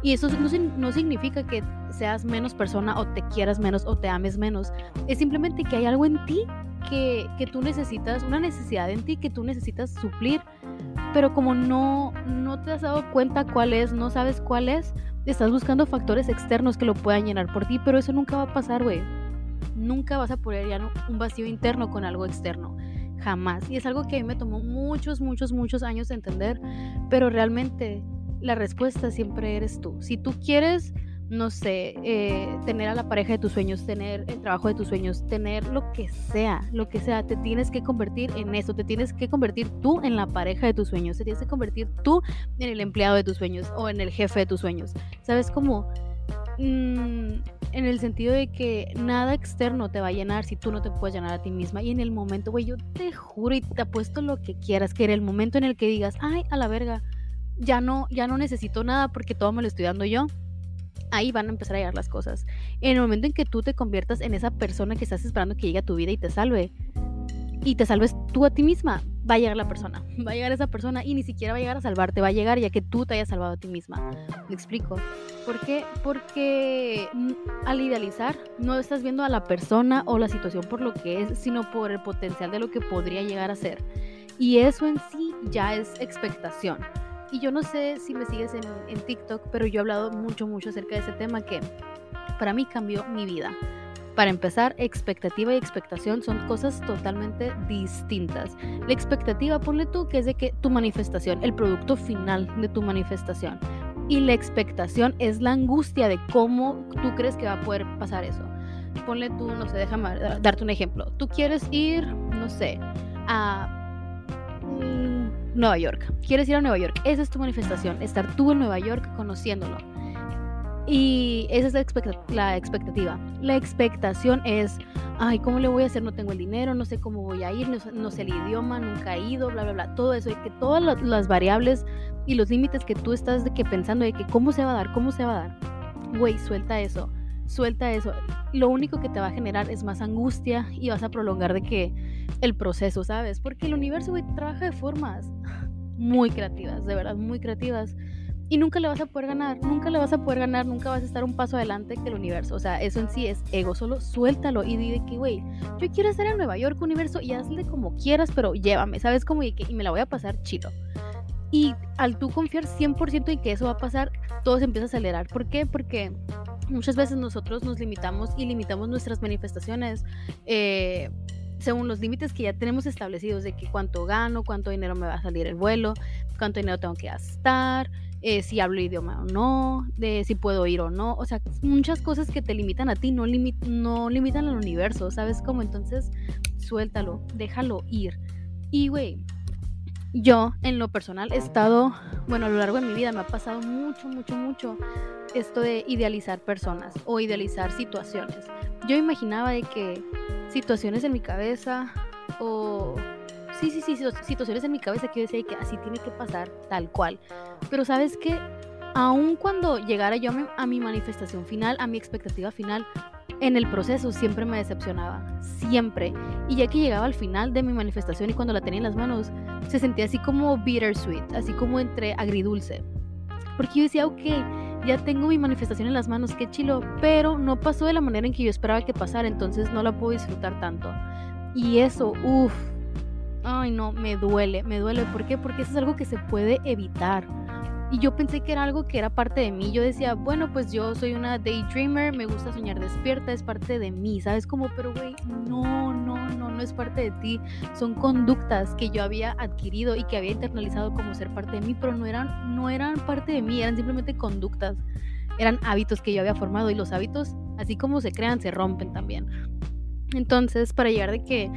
Y eso no, significa que seas menos persona o te quieras menos o te ames menos. Es simplemente que hay algo en ti que, que tú necesitas, una necesidad en ti que tú necesitas suplir pero como no, no te has dado cuenta cuál es, no sabes cuál es, estás buscando factores externos que lo puedan llenar por ti, pero eso nunca va a pasar, güey. Nunca vas a poder llenar un vacío interno con algo externo. Jamás. Y es algo que a mí me tomó muchos, muchos, muchos años de entender, pero realmente la respuesta siempre eres tú. Si tú quieres no sé, eh, tener a la pareja de tus sueños, tener el trabajo de tus sueños, tener lo que sea, lo que sea, te tienes que convertir en eso, te tienes que convertir tú en la pareja de tus sueños, te tienes que convertir tú en el empleado de tus sueños o en el jefe de tus sueños. ¿Sabes cómo? Mm, en el sentido de que nada externo te va a llenar si tú no te puedes llenar a ti misma. Y en el momento, güey, yo te juro y te apuesto lo que quieras, que en el momento en el que digas, ay, a la verga, ya no, ya no necesito nada porque todo me lo estoy dando yo ahí van a empezar a llegar las cosas. En el momento en que tú te conviertas en esa persona que estás esperando que llegue a tu vida y te salve, y te salves tú a ti misma, va a llegar la persona, va a llegar esa persona y ni siquiera va a llegar a salvarte, va a llegar ya que tú te hayas salvado a ti misma. ¿Me explico? ¿Por qué? Porque al idealizar no estás viendo a la persona o la situación por lo que es, sino por el potencial de lo que podría llegar a ser. Y eso en sí ya es expectación. Y yo no sé si me sigues en, TikTok, pero yo he hablado mucho, mucho acerca de ese tema que para mí cambió mi vida. Para empezar, expectativa y expectación son cosas totalmente distintas. La expectativa, ponle tú, que es de que tu manifestación, el producto final de tu manifestación. Y la expectación es la angustia de cómo tú crees que va a poder pasar eso. Ponle tú, no sé, déjame darte un ejemplo. Tú quieres ir, no sé, a Nueva York. Quieres ir a Nueva York. Esa es tu manifestación. Estar tú en Nueva York conociéndolo. Y esa es la, expectativa. La expectación es, ay, ¿cómo le voy a hacer? No tengo el dinero, no sé cómo voy a ir, no, sé el idioma, nunca he ido, bla, bla, bla. Todo eso. Y que todas las, variables y los límites que tú estás de que pensando de que cómo se va a dar, cómo se va a dar. Güey, suelta eso. Suelta eso. Lo único que te va a generar es más angustia y vas a prolongar de que el proceso, ¿sabes? Porque el universo, güey, trabaja de formas muy creativas, de verdad, muy creativas. Y nunca le vas a poder ganar, nunca le vas a poder ganar, nunca vas a estar un paso adelante que el universo. O sea, eso en sí es ego, solo suéltalo y di que, güey, yo quiero estar en Nueva York, universo, y hazle como quieras, pero llévame, ¿sabes? Que, y me la voy a pasar chido. Y al tú confiar 100% en que eso va a pasar, todo se empieza a acelerar. ¿Por qué? Porque muchas veces nosotros nos limitamos y limitamos nuestras manifestaciones eh, según los límites que ya tenemos establecidos de que cuánto gano, cuánto dinero me va a salir el vuelo, cuánto dinero tengo que gastar, eh, si hablo idioma o no, de si puedo ir o no. O sea, muchas cosas que te limitan a ti, no, limitan al universo, ¿sabes cómo? Entonces, suéltalo, déjalo ir. Y, güey, yo en lo personal he estado, bueno, a lo largo de mi vida me ha pasado mucho, mucho, mucho esto de idealizar personas o idealizar situaciones. Yo imaginaba de que situaciones en mi cabeza o... Sí, sí, sí, situaciones en mi cabeza que yo decía que así tiene que pasar tal cual. Pero sabes que aun cuando llegara yo a mi, manifestación final, a mi expectativa final, en el proceso siempre me decepcionaba, siempre. Y ya que llegaba al final de mi manifestación y cuando la tenía en las manos, se sentía así como bittersweet, así como entre agridulce. Porque yo decía, ok, ya tengo mi manifestación en las manos, qué chilo, pero no pasó de la manera en que yo esperaba que pasara, entonces no la puedo disfrutar tanto. Y eso, uff, ay no, me duele, me duele. ¿Por qué? Porque eso es algo que se puede evitar. Y yo pensé que era algo que era parte de mí. Yo decía, bueno, pues yo soy una daydreamer, me gusta soñar despierta, es parte de mí, ¿sabes? Como, pero güey, no, no, no, no es parte de ti. Son conductas que yo había adquirido y que había internalizado como ser parte de mí, pero no eran, no eran parte de mí, eran simplemente conductas. Eran hábitos que yo había formado y los hábitos, así como se crean, se rompen también. Entonces, para llegar de que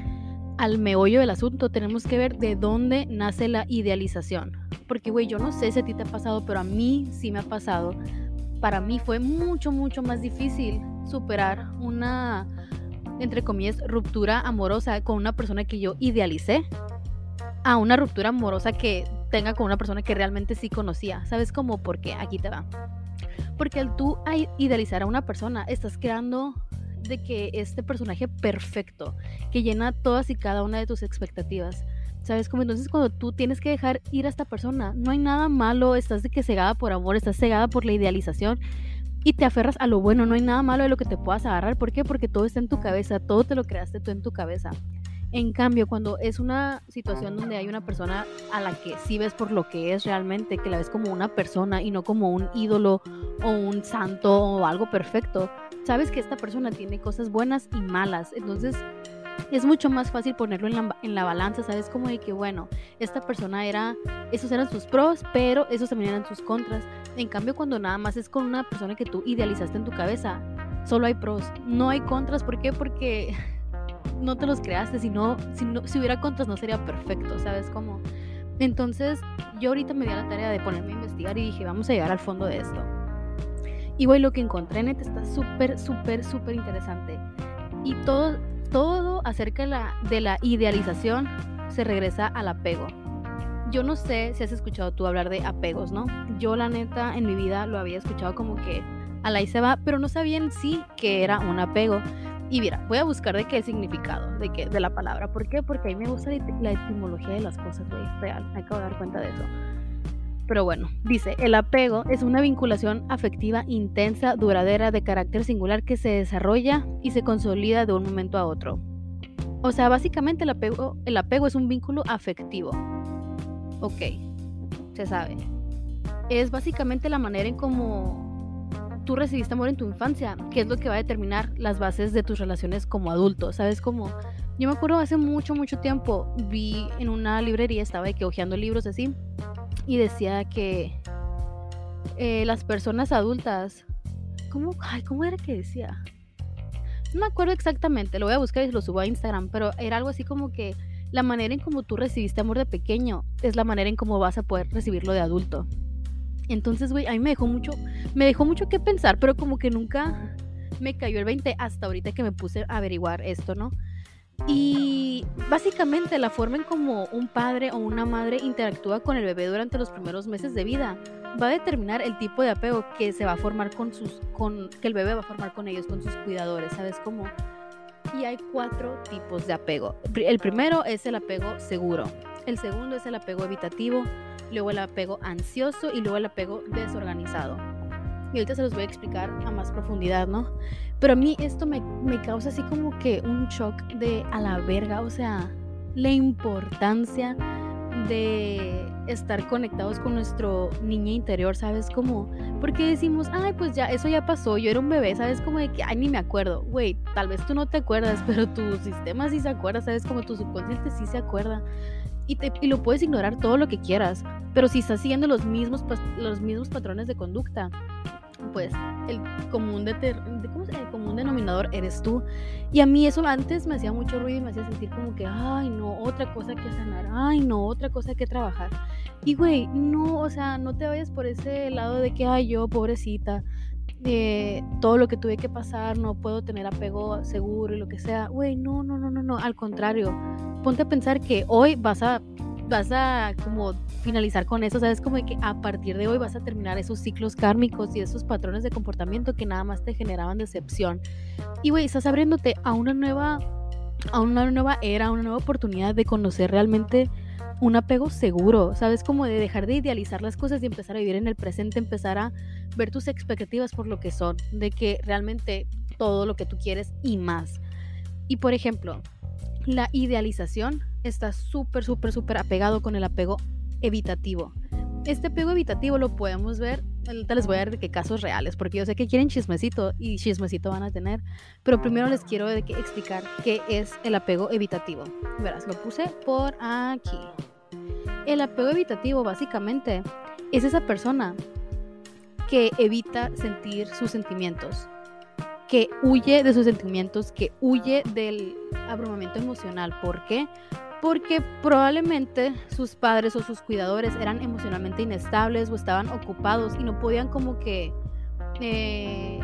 al meollo del asunto, tenemos que ver de dónde nace la idealización. Porque, güey, yo no sé si a ti te ha pasado, pero a mí sí me ha pasado. Para mí fue mucho, mucho más difícil superar una, entre comillas, ruptura amorosa con una persona que yo idealicé a una ruptura amorosa que tenga con una persona que realmente sí conocía. ¿Sabes cómo? Porque aquí te va. Porque al tú idealizar a una persona, estás creando de que este personaje perfecto, que llena todas y cada una de tus expectativas. ¿Sabes? Como entonces cuando tú tienes que dejar ir a esta persona, no hay nada malo, estás de que cegada por amor, estás cegada por la idealización y te aferras a lo bueno, no hay nada malo de lo que te puedas agarrar. ¿Por qué? Porque todo está en tu cabeza, todo te lo creaste tú en tu cabeza. En cambio, cuando es una situación donde hay una persona a la que sí ves por lo que es realmente, que la ves como una persona y no como un ídolo o un santo o algo perfecto, sabes que esta persona tiene cosas buenas y malas. Entonces, es mucho más fácil ponerlo en la, balanza, ¿sabes? Como de que, bueno, esta persona era, esos eran sus pros, pero esos también eran sus contras. En cambio, cuando nada más es con una persona que tú idealizaste en tu cabeza, solo hay pros, no hay contras. ¿Por qué? Porque no te los creaste, si no, si, no, si hubiera contras no sería perfecto, ¿sabes cómo? Entonces yo ahorita me di a la tarea de ponerme a investigar y dije, vamos a llegar al fondo de esto. Y voy lo que encontré en está súper, súper, súper interesante. Y todo, todo acerca de la, de la idealización se regresa al apego. Yo no sé si has escuchado tú hablar de apegos, ¿no? Yo la neta en mi vida lo había escuchado como que a la se va, pero no sabía en sí que era un apego. Y mira, voy a buscar de qué significado de, qué, de la palabra. ¿Por qué? Porque a mí me gusta la, etimología de las cosas, güey, real. Me acabo de dar cuenta de eso. Pero bueno, dice, el apego es una vinculación afectiva intensa, duradera, de carácter singular que se desarrolla y se consolida de un momento a otro. O sea, básicamente el apego, el apego es un vínculo afectivo. Ok, se sabe. Es básicamente la manera en cómo tú recibiste amor en tu infancia, que es lo que va a determinar las bases de tus relaciones como adulto, ¿sabes? Como yo me acuerdo hace mucho, mucho tiempo, vi en una librería, estaba que hojeando libros así, y decía que eh, las personas adultas, ¿cómo, ay, ¿cómo era que decía? No me acuerdo exactamente, lo voy a buscar y lo subo a Instagram, pero era algo así como que la manera en como tú recibiste amor de pequeño es la manera en cómo vas a poder recibirlo de adulto. Entonces, güey, a mí me dejó mucho, me dejó mucho que pensar, pero como que nunca me cayó el 20 hasta ahorita que me puse a averiguar esto, ¿no? Y básicamente la forma en como un padre o una madre interactúa con el bebé durante los primeros meses de vida va a determinar el tipo de apego que se va a formar con sus, con, que el bebé va a formar con ellos, con sus cuidadores, ¿sabes cómo? Y hay cuatro tipos de apego. El primero es el apego seguro. El segundo es el apego evitativo luego el apego ansioso y luego el apego desorganizado. Y ahorita se los voy a explicar a más profundidad, ¿no? Pero a mí esto me, me causa así como que un shock de a la verga, o sea, la importancia de estar conectados con nuestro niño interior, ¿sabes? Como, porque decimos, ay, pues ya, eso ya pasó, yo era un bebé, ¿sabes? Como de que, ay, ni me acuerdo, güey, tal vez tú no te acuerdas, pero tu sistema sí se acuerda, ¿sabes? Como tu subconsciente sí se acuerda y, lo puedes ignorar todo lo que quieras, pero si estás siguiendo los mismos, los mismos patrones de conducta, pues el común, de, el común denominador eres tú. Y a mí eso antes me hacía mucho ruido y me hacía sentir como que, ay, no, otra cosa que sanar, ay, no, otra cosa que trabajar. Y güey, no, o sea, no te vayas por ese lado de que, ay, yo, pobrecita, de todo lo que tuve que pasar, no puedo tener apego seguro y lo que sea. Güey, no, no, no, no, no, al contrario. Ponte a pensar que hoy vas a vas a como finalizar con eso, sabes como que a partir de hoy vas a terminar esos ciclos kármicos y esos patrones de comportamiento que nada más te generaban decepción. Y güey, estás abriéndote a una nueva a una nueva era, a una nueva oportunidad de conocer realmente un apego seguro, ¿sabes? Como de dejar de idealizar las cosas y empezar a vivir en el presente, empezar a ver tus expectativas por lo que son, de que realmente todo lo que tú quieres y más. Y por ejemplo, la idealización está súper, súper, súper apegado con el apego evitativo. este apego evitativo lo podemos ver, ahorita les voy a dar de qué casos reales, porque yo sé que quieren chismecito y chismecito van a tener, pero primero les quiero de que explicar qué es el apego evitativo. Verás, lo puse por aquí. El apego evitativo básicamente es esa persona que evita sentir sus sentimientos, que huye de sus sentimientos, que huye del abrumamiento emocional. ¿Por qué? Porque probablemente sus padres o sus cuidadores eran emocionalmente inestables o estaban ocupados y no podían como que... Eh,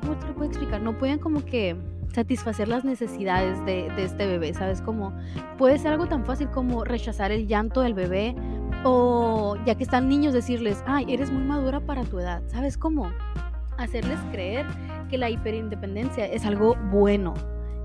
¿Cómo te lo puedo explicar? No podían como que satisfacer las necesidades de, este bebé, ¿sabes? Como puede ser algo tan fácil como rechazar el llanto del bebé o ya que están niños decirles, ay, eres muy madura para tu edad, ¿sabes cómo? Hacerles creer que la hiperindependencia es algo bueno,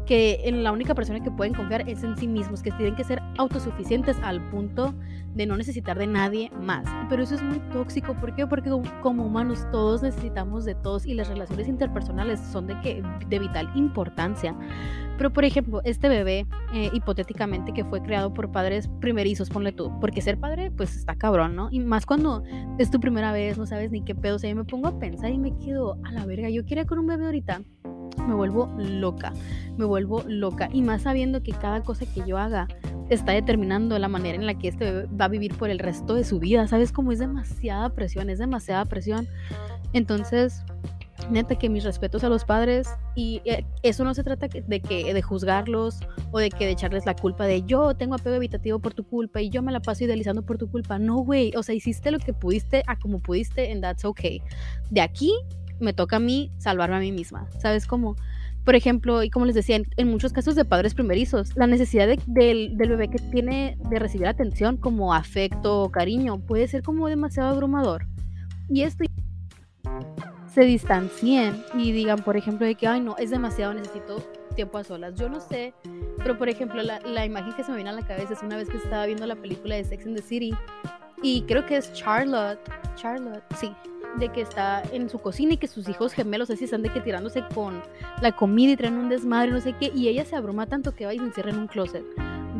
que en la única persona que pueden confiar es en sí mismos, que tienen que ser autosuficientes al punto de no necesitar de nadie más. Pero eso es muy tóxico, ¿por qué? Porque como humanos todos necesitamos de todos y las relaciones interpersonales son de, que, de vital importancia. Pero por ejemplo, este bebé, eh, hipotéticamente, que fue creado por padres primerizos, ponle tú, porque ser padre, pues está cabrón, ¿no? Y más cuando es tu primera vez, no sabes ni qué pedo, o sea, yo me pongo a pensar y me quedo a la verga, yo quería con un bebé ahorita me vuelvo loca, me vuelvo loca. Y más sabiendo que cada cosa que yo haga está determinando la manera en la que este bebé va a vivir por el resto de su vida. ¿Sabes cómo es demasiada presión? Es demasiada presión. Entonces, neta que mis respetos a los padres y eh, eso no se trata de que de juzgarlos o de que de echarles la culpa de yo tengo apego evitativo por tu culpa y yo me la paso idealizando por tu culpa. No, güey, o sea, hiciste lo que pudiste a como pudiste and that's okay. De aquí me toca a mí salvarme a mí misma. ¿Sabes cómo? Por ejemplo, y como les decía, en, muchos casos de padres primerizos, la necesidad del, bebé que tiene de recibir atención como afecto o cariño puede ser como demasiado abrumador. Y esto se distancien y digan, por ejemplo, de que, ay, no, es demasiado, necesito tiempo a solas. Yo no sé, pero por ejemplo, la, imagen que se me viene a la cabeza es una vez que estaba viendo la película de Sex and the City y creo que es Charlotte, Charlotte, sí, de que está en su cocina y que sus hijos gemelos así están de que tirándose con la comida y traen un desmadre, no sé qué, y ella se abruma tanto que va y se encierra en un closet.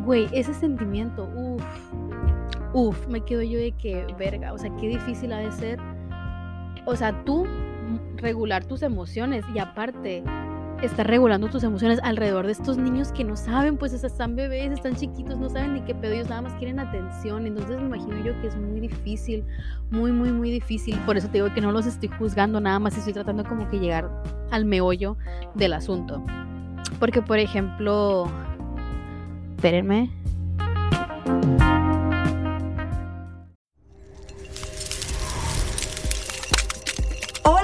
Güey, ese sentimiento, uff, uff, me quedo yo de que, verga, o sea, qué difícil ha de ser. O sea, tú regular tus emociones y aparte estar regulando tus emociones alrededor de estos niños que no saben, pues están bebés, están chiquitos, no saben ni qué pedo, ellos nada más quieren atención. Entonces me imagino yo que es muy difícil, muy, muy, muy difícil. Por eso te digo que no los estoy juzgando, nada más estoy tratando como que llegar al meollo del asunto. Porque, por ejemplo, espérenme.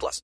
plus.